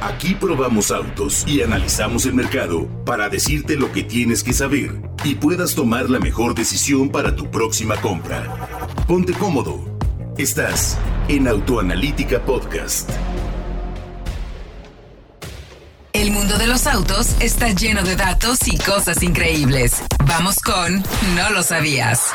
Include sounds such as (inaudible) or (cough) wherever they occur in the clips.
Aquí probamos autos y analizamos el mercado para decirte lo que tienes que saber y puedas tomar la mejor decisión para tu próxima compra. Ponte cómodo. Estás en Autoanalítica Podcast. El mundo de los autos está lleno de datos y cosas increíbles. Vamos con No lo sabías.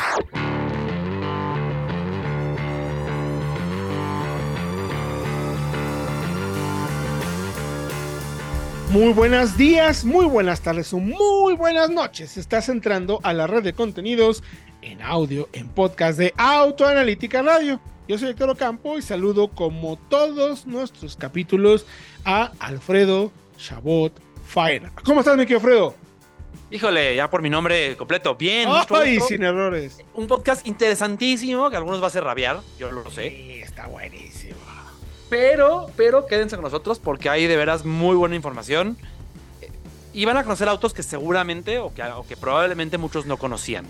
Muy buenos días, muy buenas tardes o muy buenas noches. Estás entrando a la red de contenidos en audio, en podcast de Autoanalítica Radio. Yo soy Héctor Ocampo y saludo como todos nuestros capítulos a Alfredo Chabot Fire. ¿Cómo estás, mi querido Alfredo? Híjole, ya por mi nombre completo. Bien. Ay, sin errores. Un podcast interesantísimo que a algunos va a hacer rabiar, yo lo sé. Sí, está buenísimo. Pero, pero quédense con nosotros porque hay de veras muy buena información. Y van a conocer autos que seguramente o que, o que probablemente muchos no conocían.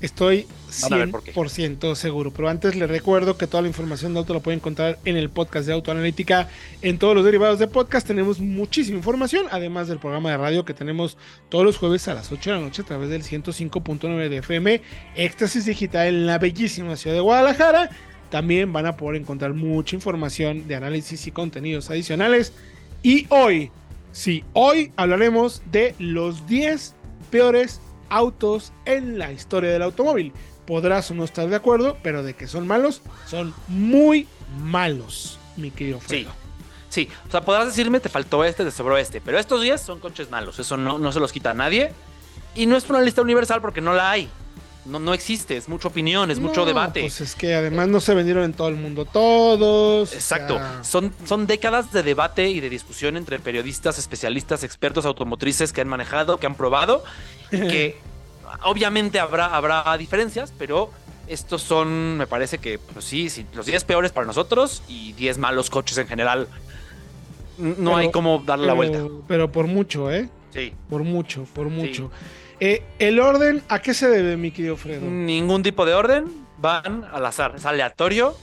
Estoy Van a ver por qué. 100% seguro. Pero antes les recuerdo que toda la información de auto la pueden encontrar en el podcast de Autoanalítica. En todos los derivados de podcast tenemos muchísima información, además del programa de radio que tenemos todos los jueves a las 8 de la noche a través del 105.9 de FM, Éxtasis Digital en la bellísima ciudad de Guadalajara. También van a poder encontrar mucha información de análisis y contenidos adicionales. Y hoy, sí, hoy hablaremos de los 10 peores autos en la historia del automóvil. Podrás o no estar de acuerdo, pero de que son malos, son muy malos, mi querido Sí. Fredo. Sí, o sea, podrás decirme te faltó este, te sobró este, pero estos 10 son coches malos, eso no, no se los quita a nadie. Y no es una lista universal porque no la hay. No, no existe, es mucha opinión, es mucho No, debate. Pues es que además no se vendieron en todo el mundo todos. o Exacto. sea, Son, son décadas de debate y de discusión entre periodistas, especialistas, expertos automotrices que han manejado, que han probado, y que (laughs) obviamente habrá, habrá diferencias, pero estos son, me parece que, pues sí, sí, los 10 peores para nosotros y 10 malos coches en general. No Pero- hay cómo darle la vuelta. Pero por mucho, ¿eh? Sí. Por mucho, por mucho. Eh, el orden, ¿a qué se debe, mi querido Fredo? Ningún tipo de orden, van al azar, es aleatorio.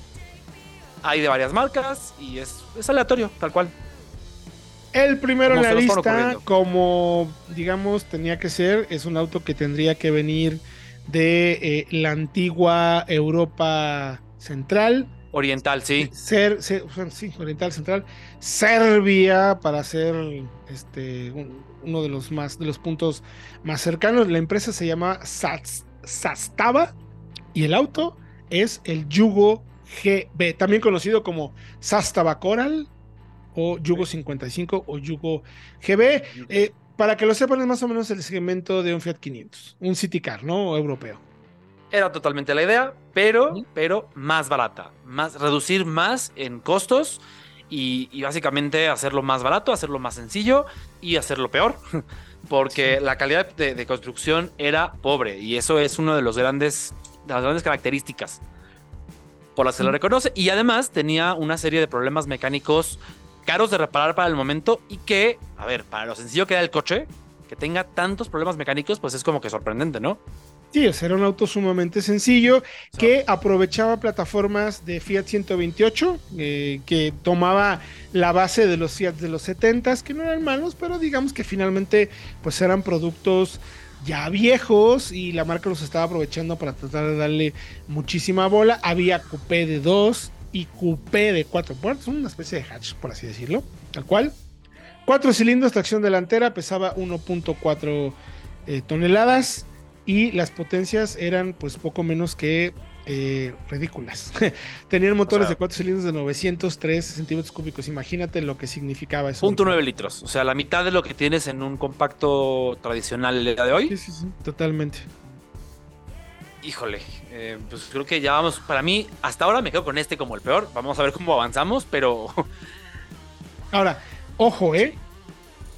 Hay de varias marcas y es, es aleatorio, tal cual. El primero en Como la lista, como digamos tenía que ser, es un auto que tendría que venir de eh, la antigua Europa Central, Oriental, sí. ser, ser- o sea, sí, Oriental Central, Serbia para ser este un- uno de los más de los puntos más cercanos. La empresa se llama Sats- Sastava y el auto es el Yugo GB, también conocido como Sastava Coral o Yugo 55 o Yugo GB. Eh, para que lo sepan, es más o menos el segmento de un Fiat 500, un City Car, ¿no? Europeo. Era totalmente la idea, pero, pero más barata. Más, reducir más en costos y, y básicamente hacerlo más barato, hacerlo más sencillo y hacerlo peor. (laughs) Porque la calidad de, de construcción era pobre y eso es uno de los grandes, de las grandes características por las que lo reconoce. Y además tenía una serie de problemas mecánicos caros de reparar para el momento y que, a ver, para lo sencillo que era el coche, que tenga tantos problemas mecánicos, pues es como que sorprendente, ¿no? Sí, era un auto sumamente sencillo que aprovechaba plataformas de Fiat 128, eh, que tomaba la base de los Fiat de los 70s, que no eran malos, pero digamos que finalmente pues eran productos ya viejos y la marca los estaba aprovechando para tratar de darle muchísima bola. Había coupé de 2 y coupé de 4 puertas, una especie de hatch, por así decirlo, tal cual. Cuatro cilindros, tracción delantera, pesaba 1.4 eh, toneladas y las potencias eran pues poco menos que eh, ridículas. (laughs) Tenían motores sea- de 4 cilindros de 903 centímetros cúbicos. Imagínate lo que significaba eso. Punto 9 litros. O sea, la mitad de lo que tienes en un compacto tradicional el día de hoy. Sí, sí, sí, totalmente. Híjole, eh, pues creo que ya vamos. Para mí, hasta ahora me quedo con este como el peor. Vamos a ver cómo avanzamos, pero (laughs) Ahora, ojo, ¿eh?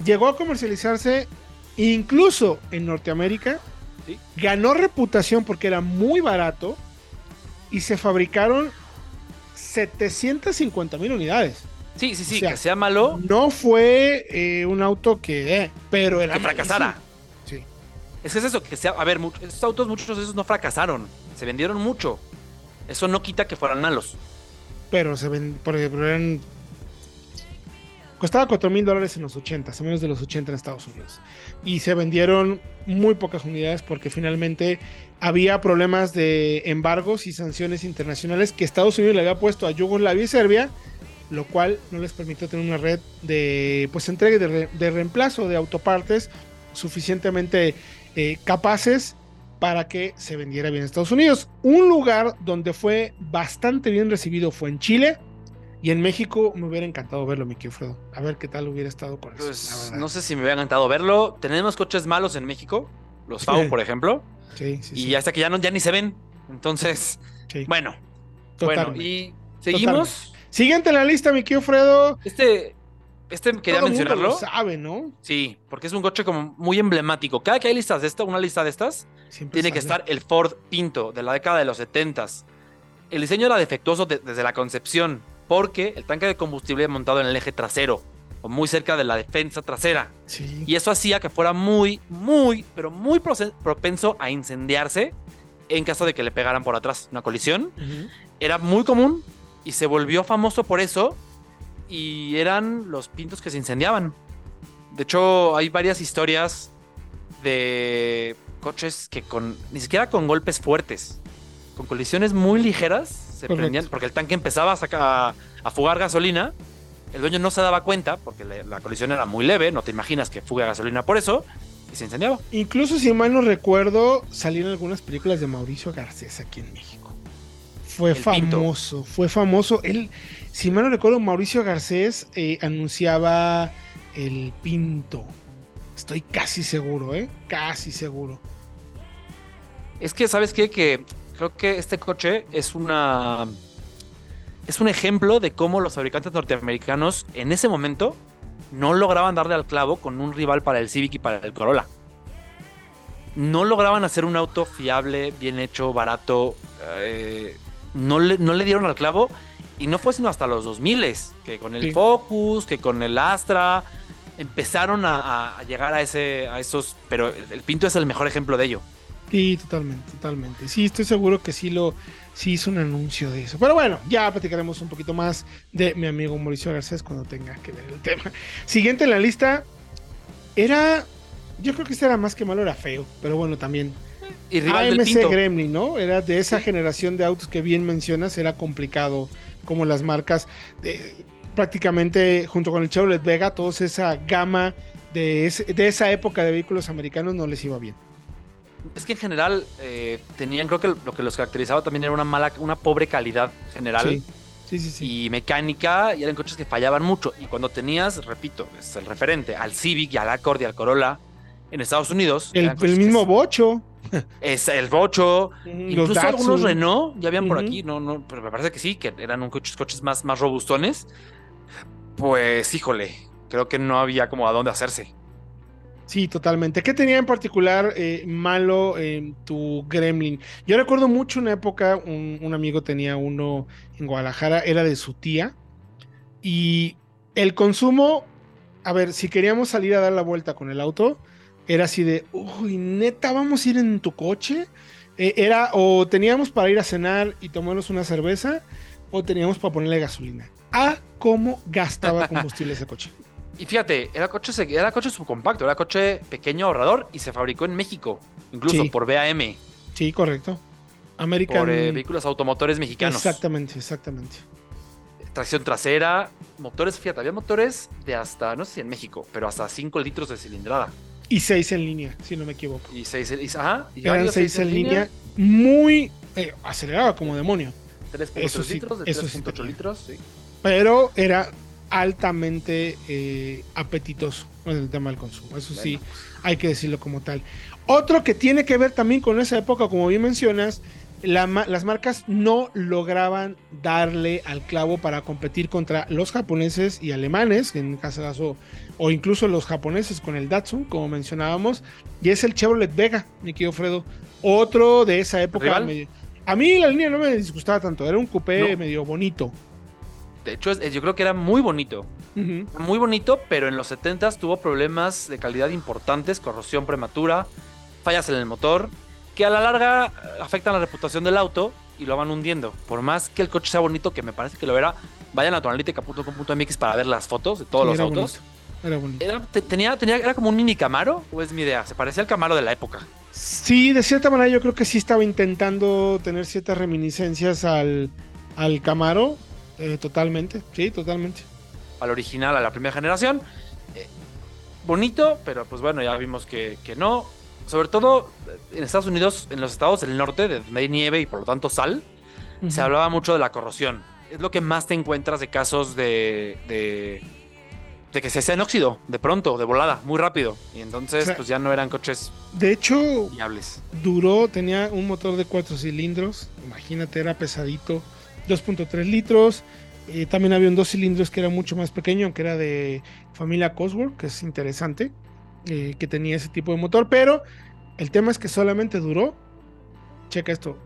Llegó a comercializarse incluso en Norteamérica. Sí. Ganó reputación porque era muy barato y se fabricaron 750 mil unidades. sí, sí, sí, O sea, que sea malo, No fue eh, un auto que, eh, pero era que fracasara. Sí. Es que es eso, que sea. A ver, muchos, estos autos, muchos de esos no fracasaron. Se vendieron mucho. Eso no quita que fueran malos. Pero se ven, por ejemplo, eran Costaba 4 mil dólares en los 80, a menos de los 80 en Estados Unidos. Y se vendieron muy pocas unidades porque finalmente había problemas de embargos y sanciones internacionales que Estados Unidos le había puesto a Yugoslavia y Serbia, lo cual no les permitió tener una red de pues entrega de, re- de reemplazo de autopartes suficientemente eh, capaces para que se vendiera bien en Estados Unidos. Un lugar donde fue bastante bien recibido fue en Chile. Y en México me hubiera encantado verlo, mi Fredo. A ver qué tal hubiera estado con eso. Pues verdad. no sé si me hubiera encantado verlo. Tenemos coches malos en México, los Sí. por ejemplo, Sí, sí, sí. y hasta que ya no ya ni se ven. Entonces, sí, bueno, bueno, y seguimos. Siguiente en la lista, mi Fredo. Este, este quería Todo mundo mencionarlo. lo sabe, ¿no? Sí, porque es un coche como muy emblemático. Cada que hay listas de esta, una lista de estas, Siempre tiene que estar el Ford Pinto de la década de los 70s. El diseño era defectuoso de- desde la concepción, porque el tanque de combustible montado en el eje trasero, o muy cerca de la defensa trasera. Sí. Y eso hacía que fuera muy, muy, pero muy propenso a incendiarse en caso de que le pegaran por atrás una colisión. Era muy común y se volvió famoso por eso. Y eran los pintos que se incendiaban. De hecho, hay varias historias de coches que con ni siquiera con golpes fuertes, con colisiones muy ligeras, se Correcto. prendían porque el tanque empezaba a, sacar, a fugar gasolina. El dueño no se daba cuenta porque le- la colisión era muy leve, no te imaginas que fuga gasolina por eso, y se incendiaba. Incluso, si mal no recuerdo, salieron algunas películas de Mauricio Garcés aquí en México. Fue El Pinto. famoso, fue famoso. Él, si mal no recuerdo, Mauricio Garcés eh, anunciaba el Pinto. Estoy casi seguro, ¿eh? Casi seguro. Es que, ¿sabes qué? Que creo que este coche es una. Es un ejemplo de cómo los fabricantes norteamericanos en ese momento no lograban darle al clavo con un rival para el Civic y para el Corolla. No lograban hacer un auto fiable, bien hecho, barato. eh, no, le, no le dieron al clavo. Y no fue sino hasta los 2000 que con el Sí. Focus, que con el Astra, empezaron a, a- llegar a, ese, a esos. Pero el Pinto es el mejor ejemplo de ello. Sí, totalmente, totalmente. Sí, estoy seguro que sí lo sí hizo un anuncio de eso. Pero bueno, ya platicaremos un poquito más de mi amigo Mauricio Garcés cuando tenga que ver el tema. Siguiente en la lista era yo creo que este era más que malo, era feo, pero bueno, también Y rival del AMC. Gremlin, ¿no? Era de esa generación de autos que bien mencionas, era complicado como las marcas eh, prácticamente junto con el Chevrolet Vega, toda esa gama de, ese- de esa época de vehículos americanos no les iba bien. Es que en general eh, tenían, creo que lo que los caracterizaba también era una mala, una pobre calidad general Sí, sí, sí. sí. y mecánica, y eran coches que fallaban mucho. Y cuando tenías, repito, es el referente al Civic y al Accord y al Corolla en Estados Unidos, El, mismo Bocho. es el Bocho, Los incluso Datsun. algunos Renault ya habían por aquí, no, no, pero me parece que sí, que eran un coches, coches más, más robustones. Pues, híjole, creo que no había como a dónde hacerse. Sí, totalmente. ¿Qué tenía en particular eh, malo en tu Gremlin? Yo recuerdo mucho una época, un, un amigo tenía uno en Guadalajara, era de su tía, y el consumo, a ver, si queríamos salir a dar la vuelta con el auto, era así de, uy, neta, vamos a ir en tu coche. Eh, era, o teníamos para ir a cenar y tomarnos una cerveza, o teníamos para ponerle gasolina. A cómo gastaba (laughs) combustible ese coche. Y fíjate, era coche, era coche subcompacto, era coche pequeño ahorrador y se fabricó en México, incluso Sí. por BAM, Sí, correcto. American. por eh, vehículos automotores mexicanos. Exactamente, exactamente. Tracción trasera, motores, fíjate, había motores de hasta, no sé si en México, pero hasta 5 litros de cilindrada. Y seis en línea, si no me equivoco. Y 6 ajá, y Eran varios seis en línea, muy eh, acelerado como demonio, 3.3 Eso sí, litros, de eso sí 3.8 tenía. litros, sí. pero era altamente eh, apetitoso en el tema del consumo. Eso sí, Bueno, hay que decirlo como tal. Otro que tiene que ver también con esa época, como bien mencionas, la las marcas no lograban darle al clavo para competir contra los japoneses y alemanes, en este caso, o incluso los japoneses con el Datsun, como mencionábamos, y es el Chevrolet Vega, mi querido Fredo. Otro de esa época. A mí la línea no me disgustaba tanto, era un coupé No. medio bonito. De hecho, yo creo que era muy bonito. Ujú. Muy bonito, pero en los 70s tuvo problemas de calidad importantes, corrosión prematura, fallas en el motor, que a la larga eh, afectan la reputación del auto y lo van hundiendo. Por más que el coche sea bonito, que me parece que lo era, vayan a tonalítica.com.mx para ver las fotos de todos Sí, los era autos. bonito, Era bonito. Era, te- tenía, tenía, era como un mini Camaro, o es mi idea. Se parecía al Camaro de la época. Sí, de cierta manera yo creo que sí estaba intentando tener ciertas reminiscencias al, al Camaro. Eh, totalmente, sí, totalmente. Al original, a la primera generación. Eh, bonito, pero pues bueno, ya vimos que, que no. Sobre todo eh, en Estados Unidos, en los estados del norte, de donde hay nieve y por lo tanto sal, se hablaba mucho de la corrosión. Es lo que más te encuentras de casos de, de, de que se sea en óxido, de pronto, de volada, muy rápido. Y entonces, O sea- pues ya no eran coches De hecho, viables. duró, tenía un motor de cuatro cilindros, imagínate, era pesadito, 2.3 litros. eh, también había un dos cilindros que era mucho más pequeño, aunque era de familia Cosworth, que es interesante, eh, que tenía ese tipo de motor, pero el tema es que solamente duró, checa esto,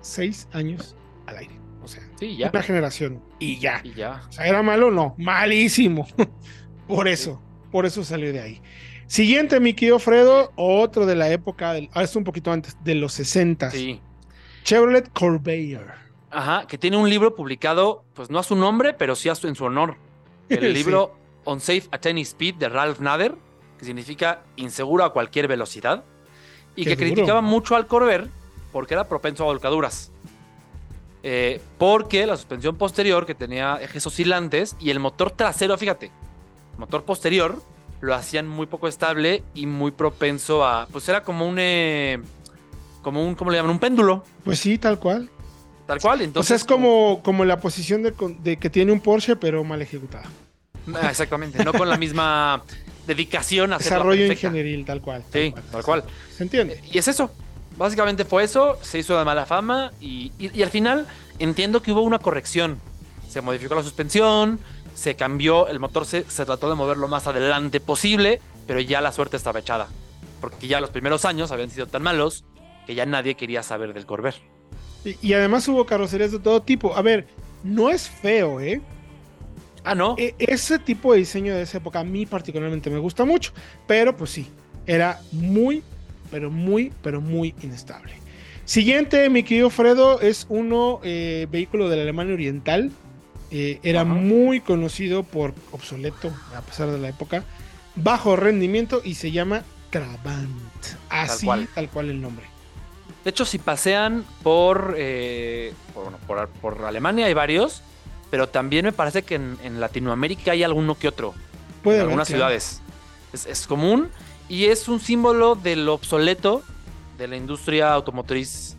seis años al aire. O sea, Sí, ya. una generación y ya. Y ya. O sea, ¿era malo? No, malísimo. (laughs) por eso, por eso salió de ahí. Siguiente, mi querido Fredo, otro de la época, del, ah, esto un poquito antes, de los 60. Sí. Chevrolet Corvair. Ajá, que tiene un libro publicado, pues no a su nombre, pero sí a su, en su honor. (laughs) El Sí. libro On Safe at Any Speed de Ralph Nader, que significa inseguro a cualquier velocidad, y Qué que duro. criticaba mucho al Corvair porque era propenso a volcaduras. Eh, porque la suspensión posterior, que tenía ejes oscilantes, y el motor trasero, fíjate, motor posterior lo hacían muy poco estable y muy propenso a. Pues era como un. eh, como un. ¿Cómo le llaman? Un péndulo. Pues sí, tal cual. Tal cual. o sea, Entonces, es como, como la posición de, que tiene un Porsche, pero mal ejecutada. Ah, Exactamente, no con la misma (laughs) dedicación a Desarrollo ingenieril, tal cual. tal Sí, tal cual. ¿Se entiende? Y es eso. Básicamente fue eso, se hizo de mala fama y, y- y al final entiendo que hubo una corrección. Se modificó la suspensión, se cambió, el motor se, se trató de mover lo más adelante posible, pero ya la suerte estaba echada. Porque ya los primeros años habían sido tan malos que ya nadie quería saber del Corvair. Y, y además hubo carrocerías de todo tipo. A ver, no es feo, ¿eh? Ah, no. E- ese tipo de diseño de esa época a mí particularmente me gusta mucho, pero pues sí, era muy, pero muy, pero muy inestable. Siguiente, mi querido Fredo, es uno eh, vehículo de la Alemania Oriental. Eh, era muy conocido por obsoleto, a pesar de la época, bajo rendimiento y se llama Trabant. Así, tal cual. cual, el nombre. De hecho, si pasean por, eh, por, bueno, por- por Alemania hay varios, pero también me parece que en, en Latinoamérica hay alguno que otro, Puede en haber, algunas ciudades. Es, es común y es un símbolo del obsoleto de la industria automotriz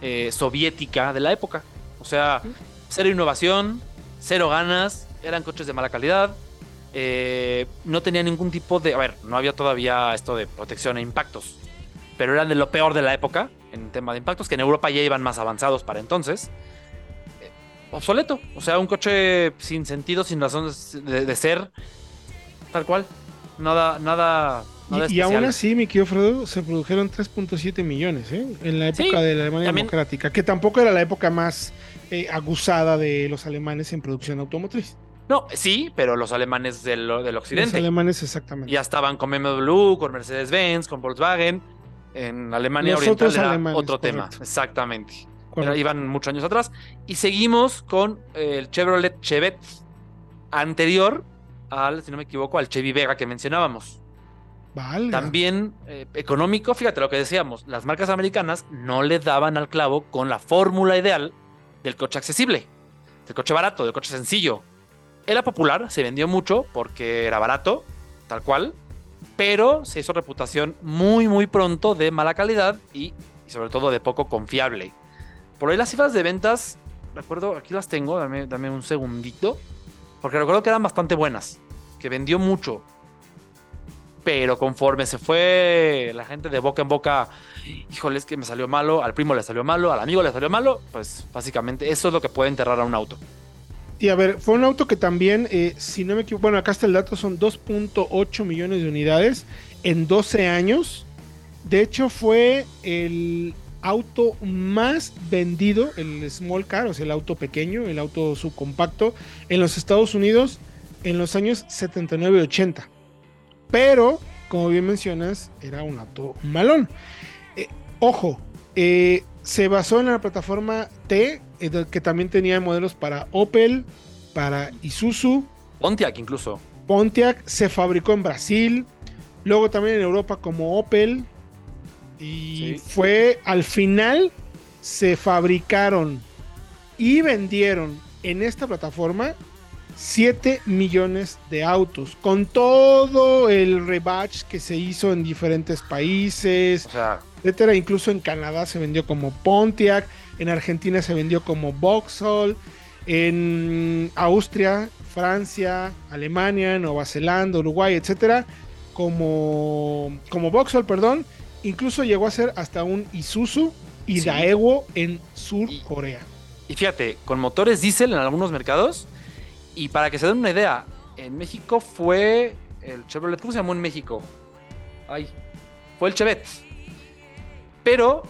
eh, soviética de la época. O sea, cero innovación, cero ganas, eran coches de mala calidad, eh, no tenía ningún tipo de... A ver, no había todavía esto de protección a impactos, pero eran de lo peor de la época en tema de impactos, que en Europa ya iban más avanzados para entonces. Eh, obsoleto, o sea, un coche sin sentido, sin razón de, de ser, tal cual. Nada, nada, nada Y, y aún así, mi querido Fredo, se produjeron 3.7 millones ¿eh? en la época Sí, de la Alemania también- Democrática, que tampoco era la época más eh, aguzada de los alemanes en producción automotriz. No, sí, pero los alemanes del, del Los occidente. alemanes, exactamente. Ya estaban con BMW, con Mercedes-Benz, con Volkswagen. En Alemania Oriental era alemanes, otro tema, exactamente. Era- iban muchos años atrás. Y seguimos con eh, el Chevrolet Chevette anterior al, si no me equivoco, al Chevy Vega que mencionábamos. Valga. También eh, económico, fíjate lo que decíamos, las marcas americanas no le daban al clavo con la fórmula ideal del coche accesible, del coche barato, del coche sencillo. Era popular, se vendió mucho porque era barato, tal cual, pero se hizo reputación muy, muy pronto de mala calidad y, sobre todo de poco confiable. Por ahí las cifras de ventas, recuerdo, aquí las tengo, dame, dame un segundito, porque recuerdo que eran bastante buenas, que vendió mucho, pero conforme se fue la gente de boca en boca, híjole, es que me salió malo, al primo le salió malo, al amigo le salió malo, pues básicamente eso es lo que puede enterrar a un auto. Y a ver, fue un auto que también, eh, si no me equivoco, bueno, acá está el dato, son 2.8 millones de unidades en 12 años. De hecho, fue el auto más vendido, el small car, o sea, el auto pequeño, el auto subcompacto, en los Estados Unidos en los años 79 y 80. Pero, como bien mencionas, era un auto malón. Eh, ojo, eh, se basó en la plataforma T, que también tenía modelos para Opel, para Isuzu. Pontiac incluso. Pontiac se fabricó en Brasil, luego también en Europa como Opel. Y fue al final se fabricaron y vendieron en esta plataforma 7 millones de autos, con todo el rebatch que se hizo en diferentes países, etcétera. Incluso en Canadá se vendió como Pontiac, en Argentina se vendió como Vauxhall, en Austria, Francia, Alemania, Nueva Zelanda, Uruguay, etcétera, como, como Vauxhall, perdón. Incluso llegó a ser hasta un Isuzu y Daewoo en Sur Corea. Y fíjate, con motores diésel en algunos mercados y para que se den una idea, en México fue el Chevrolet, ¿cómo se llamó en México? Ay, fue el Chevette. Pero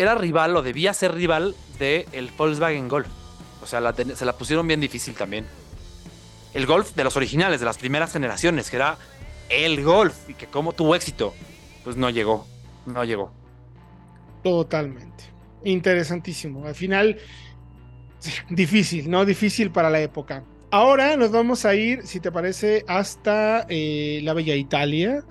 era rival o debía ser rival del el Volkswagen Golf. O sea, se la pusieron bien difícil también. El Golf de los originales, de las primeras generaciones, que era el Golf y que como tuvo éxito, pues no llegó, no llegó. Totalmente. Interesantísimo. Al final, (laughs) difícil, ¿no? Difícil para la época. Ahora nos vamos a ir, si te parece, hasta eh, la bella Italia.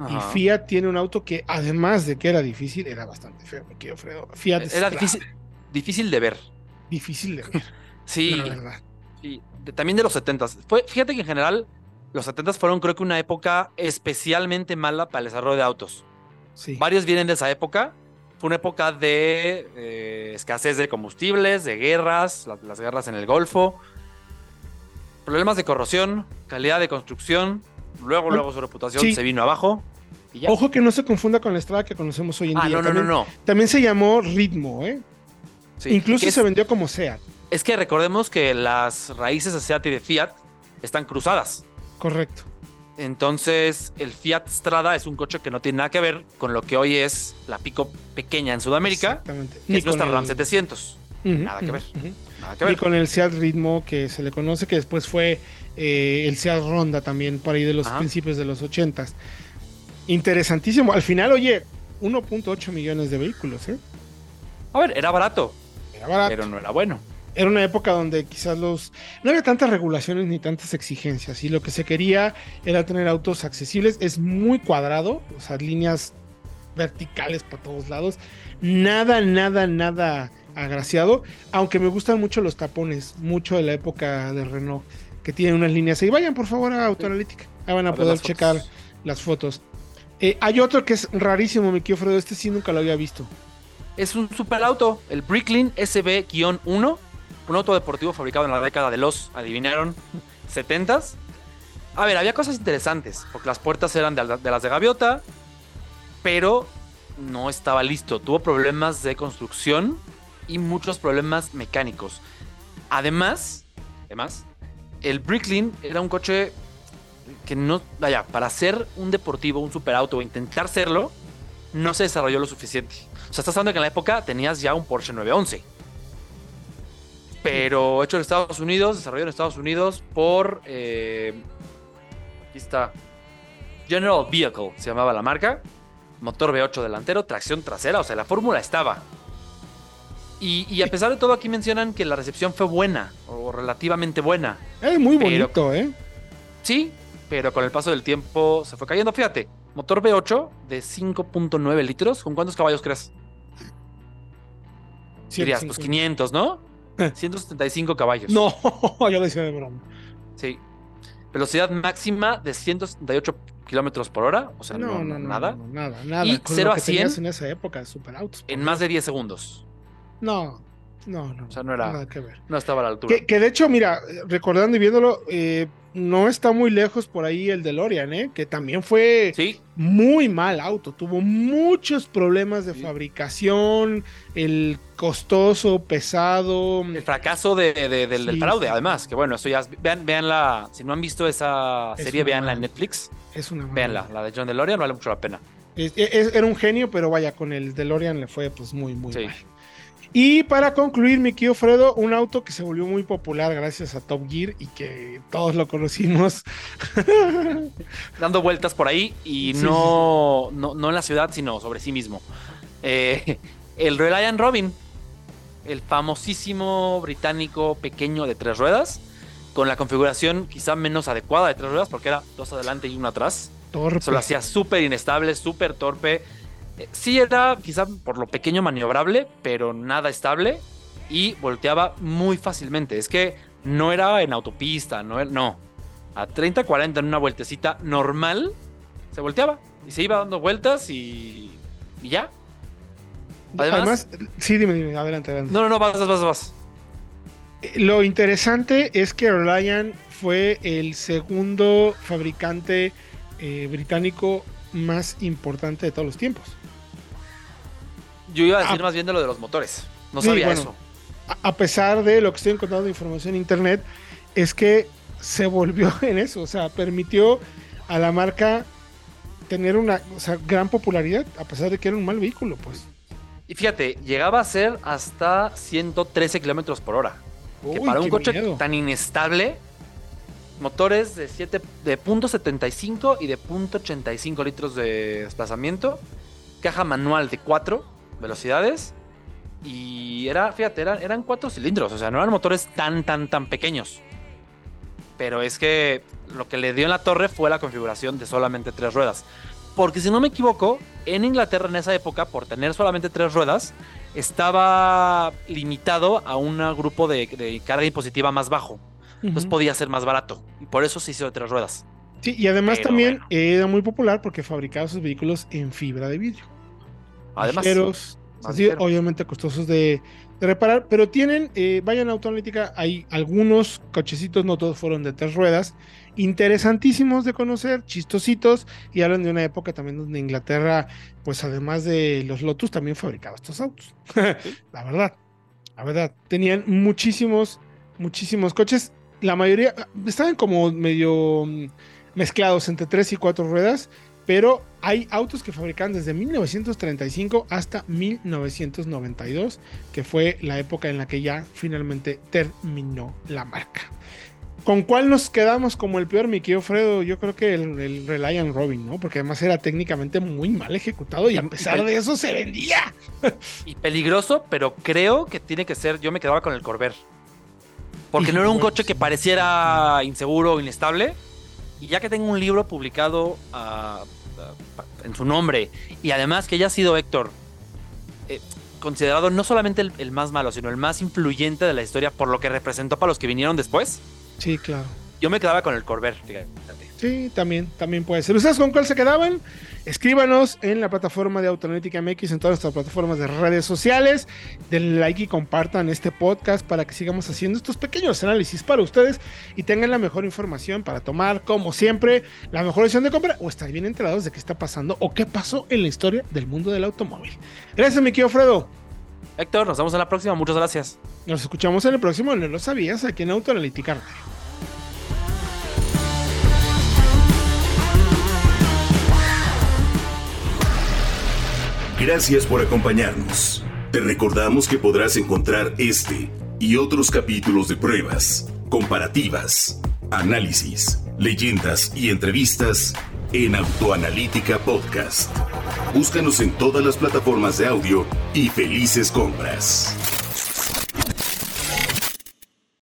Y Fiat tiene un auto que, además de que era difícil, era bastante feo, me quiero, Fredo. Fiat era difícil, difícil de ver. Difícil de ver. (laughs) sí. Sí. también de los 70 Fíjate que en general, los 70 fueron, creo que, una época especialmente mala para el desarrollo de autos. Sí. Varios vienen de esa época. Fue una época de eh, escasez de combustibles, de guerras, las guerras en el Golfo problemas de corrosión, calidad de construcción, luego, luego su reputación se vino abajo. Ojo que no se confunda con la estrada que conocemos hoy en ah, día. No, no, también, no, no. También se llamó Ritmo, ¿eh? Incluso se vendió como SEAT. Es que recordemos que las raíces de SEAT y de Fiat están cruzadas. Correcto. Entonces, el Fiat Strada es un coche que no tiene nada que ver con lo que hoy es la pico pequeña en Sudamérica, Exactamente. que es nuestra RAM 700. Nada que ver. Y con el Seat Ritmo que se le conoce, que después fue eh, el Seat Ronda también, por ahí de los principios de los 80 Interesantísimo. Al final, oye, 1.8 millones de vehículos, ¿eh? A ver, era barato. Era barato. Pero no era bueno. Era una época donde quizás los. No había tantas regulaciones ni tantas exigencias. Y lo que se quería era tener autos accesibles. Es muy cuadrado, o sea, líneas verticales por todos lados. Nada, nada, nada agraciado, aunque me gustan mucho los tapones, mucho de la época de Renault, que tienen unas líneas ahí. Vayan por favor a Autoanalítica, ahí van a, poder checar las fotos. Eh, hay otro que es rarísimo, mi querido Fredo, este sí nunca lo había visto. Es un superauto, el Bricklin SB-1, un auto deportivo fabricado en la década de los, adivinaron, 70s. A ver, había cosas interesantes, porque las puertas eran de las de gaviota, pero no estaba listo. Tuvo problemas de construcción y muchos problemas mecánicos. Además, además, el Bricklin era un coche que no, vaya, para ser un deportivo, un superauto o intentar serlo, no se desarrolló lo suficiente. O sea, estás hablando que en la época tenías ya un Porsche 911. Pero hecho en Estados Unidos, desarrollado en Estados Unidos por. Eh, aquí está. General Vehicle se llamaba la marca. Motor V8 delantero, tracción trasera. O sea, la fórmula estaba. Y, a pesar de todo, aquí mencionan que la recepción fue buena, o relativamente buena. Es muy bonito, ¿eh? Sí, pero con el paso del tiempo se fue cayendo. Fíjate, motor V8 de 5.9 litros, ¿con cuántos caballos crees? Dirías, pues 500, ¿no? 175 eh. caballos. No, (laughs) yo lo decía de broma. Sí. Velocidad máxima de 178 kilómetros por hora, o sea, no, no, nada. nada, nada. Y 0 a 100 en esa época, super autos. En más de 10 segundos. No, no, no. O sea, no era. Nada que ver. No estaba a la altura. Que, de hecho, mira, recordando y viéndolo, eh, no está muy lejos por ahí el DeLorean, ¿eh? Que también fue muy mal auto. Tuvo muchos problemas de fabricación, el costoso, pesado. El fracaso de, del, fraude, además. Que bueno, eso ya. Vean, veanla. Si no han visto esa serie, veanla en Netflix. Es una. Veanla. La de John DeLorean vale mucho la pena. era un genio, pero vaya, con el DeLorean le fue pues muy, muy mal. Y para concluir, mi querido Fredo, un auto que se volvió muy popular gracias a Top Gear y que todos lo conocimos. (laughs) Dando vueltas por ahí y no, no, en la ciudad, sino sobre sí mismo. Eh, el Reliant Robin, el famosísimo británico pequeño de tres ruedas, con la configuración quizá menos adecuada de tres ruedas, porque era dos adelante y uno atrás. Torpe. Eso lo hacía súper inestable, súper torpe. Sí era quizá por lo pequeño maniobrable, pero nada estable y volteaba muy fácilmente. Es que no era en autopista, no, era- no. A 30, 40 en una vueltecita normal, se volteaba y se iba dando vueltas y, y ya. Además, sí, dime, dime, adelante, adelante. No, no, no, vas, vas, vas. Eh, Lo interesante es que Reliant fue el segundo fabricante eh, británico más importante de todos los tiempos. Yo iba a decir Ah. más bien de lo de los motores. No Sí, sabía bueno. eso. A- pesar de lo que estoy encontrando de información en internet, es que se volvió (laughs) en eso, o sea, permitió a la marca tener una o sea, gran popularidad, a pesar de que era un mal vehículo, pues. Y fíjate, llegaba a ser hasta 113 kilómetros por hora. que para un coche miedo. tan inestable, motores de 7 de .75 y de .85 litros de desplazamiento, caja manual de 4 velocidades y era, fíjate, eran, eran 4 cilindros, o sea, no eran motores tan, tan, tan pequeños. Pero es que lo que le dio en la torre fue la configuración de solamente tres ruedas. Porque si no me equivoco, en Inglaterra en esa época, por tener solamente tres ruedas, estaba limitado a un grupo de, de carga impositiva más bajo. Entonces podía ser más barato. Y por eso se hizo de tres ruedas. Sí, y además Pero también bueno. era muy popular porque fabricaba sus vehículos en fibra de vidrio. Además, ligeros, así, obviamente costosos de, de reparar, pero tienen, eh, vayan a Autoanalítica, hay algunos cochecitos, no todos fueron de tres ruedas, interesantísimos de conocer, chistositos, y hablan de una época también donde Inglaterra, pues además de los Lotus, también fabricaba estos autos. (laughs) la verdad, la verdad, tenían muchísimos, muchísimos coches, la mayoría estaban como medio mm, mezclados entre tres y cuatro ruedas, pero hay autos que fabricaban desde 1935 hasta 1992, que fue la época en la que ya finalmente terminó la marca. ¿Con cuál nos quedamos como el peor, mi querido Fredo? Yo creo que el, el Reliant Robin, ¿no? Porque además era técnicamente muy mal ejecutado y a pesar de eso se vendía. Y peligroso, pero creo que tiene que ser. Yo me quedaba con el Corvair. Porque no era un coche que pareciera inseguro o inestable. Y ya que tengo un libro publicado en su nombre, y además que haya sido Héctor eh, considerado no solamente el, el más malo, sino el más influyente de la historia por lo que representó para los que vinieron después, Sí, claro. Yo me quedaba con el Corvair. fíjate. Sí, también, también puede ser. ¿Ustedes con cuál se quedaban? Escríbanos en la plataforma de Autoanalítica MX, en todas nuestras plataformas de redes sociales. Denle like y compartan este podcast para que sigamos haciendo estos pequeños análisis para ustedes y tengan la mejor información para tomar, como siempre, la mejor decisión de compra o estar bien enterados de qué está pasando o qué pasó en la historia del mundo del automóvil. Gracias, mi querido Fredo. Héctor, nos vemos en la próxima. Muchas gracias. Nos escuchamos en el próximo, no lo sabías, aquí en Autoanalítica Radio. Gracias por acompañarnos. Te recordamos que podrás encontrar este y otros capítulos de pruebas, comparativas, análisis, leyendas y entrevistas en Autoanalítica Podcast. Búscanos en todas las plataformas de audio y felices compras.